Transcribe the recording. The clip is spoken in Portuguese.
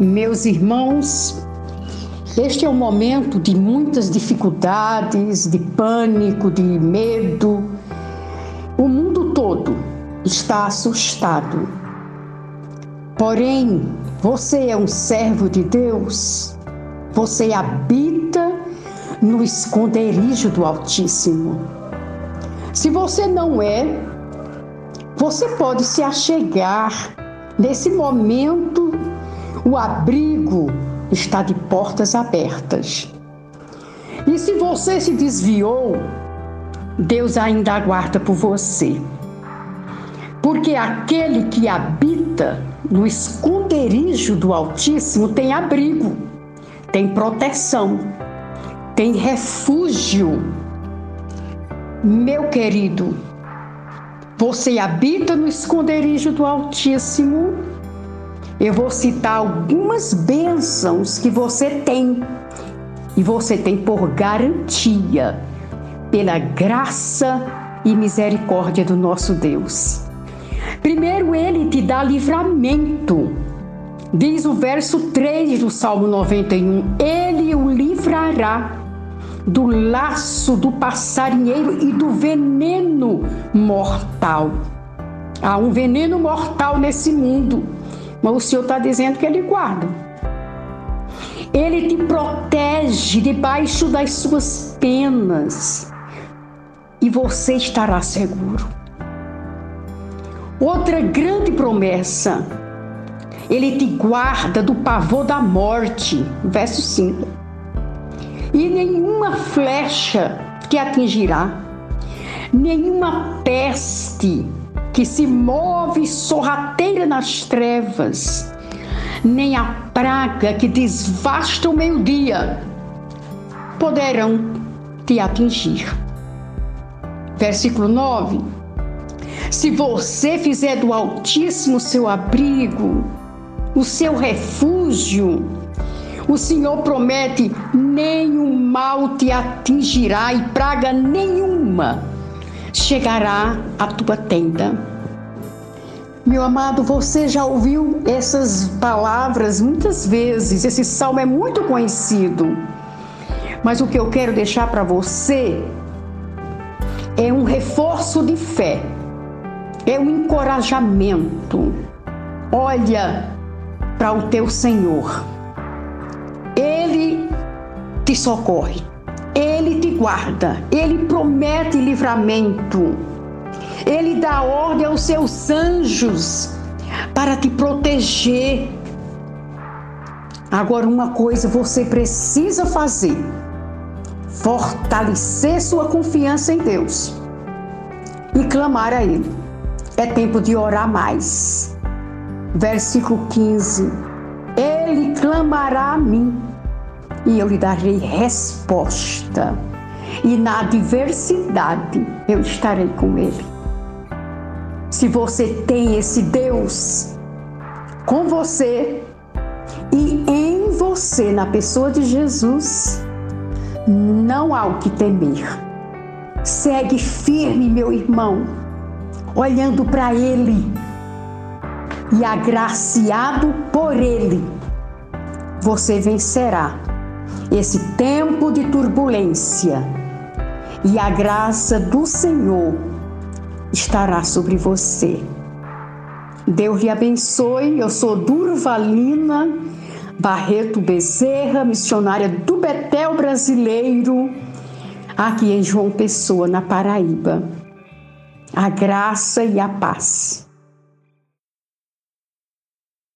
Meus irmãos, este é um momento de muitas dificuldades, de pânico, de medo. O mundo todo está assustado. Porém, você é um servo de Deus. Você habita no esconderijo do Altíssimo. Se você não é, você pode se achegar nesse momento. O abrigo está de portas abertas. E se você se desviou, Deus ainda aguarda por você. Porque aquele que habita no esconderijo do Altíssimo tem abrigo, tem proteção, tem refúgio. Meu querido, você habita no esconderijo do Altíssimo. Eu vou citar algumas bênçãos que você tem e você tem por garantia, pela graça e misericórdia do nosso Deus. Primeiro, ele te dá livramento. Diz o verso 3 do Salmo 91: Ele o livrará do laço do passarinheiro e do veneno mortal. Há um veneno mortal nesse mundo, mas o Senhor está dizendo que Ele guarda. Ele te protege debaixo das suas penas e você estará seguro. Outra grande promessa, Ele te guarda do pavor da morte. Verso 5 e nenhuma flecha te atingirá, nenhuma peste que se move sorrateira nas trevas, nem a praga que desvasta o meio-dia poderão te atingir. Versículo 9: Se você fizer do Altíssimo seu abrigo, o seu refúgio, o Senhor promete: nenhum mal te atingirá e praga nenhuma chegará à tua tenda. Meu amado, você já ouviu essas palavras muitas vezes, esse salmo é muito conhecido. Mas o que eu quero deixar para você é um reforço de fé, é um encorajamento. Olha para o teu Senhor. Ele te socorre, guarda, ele promete livramento, ele dá ordem aos seus anjos para te proteger. Agora, uma coisa você precisa fazer: fortalecer sua confiança em Deus e clamar a Ele. É tempo de orar mais. Versículo 15 ele clamará a mim e eu lhe darei resposta. E na adversidade eu estarei com ele. Se você tem esse Deus com você e em você, na pessoa de Jesus, não há o que temer. Segue firme, meu irmão, olhando para Ele e agraciado por Ele, você vencerá esse tempo de turbulência e a graça do Senhor estará sobre você. Deus lhe abençoe. Eu sou Durvalina Barreto Bezerra, missionária do Betel Brasileiro, aqui em João Pessoa, na Paraíba. A graça e a paz.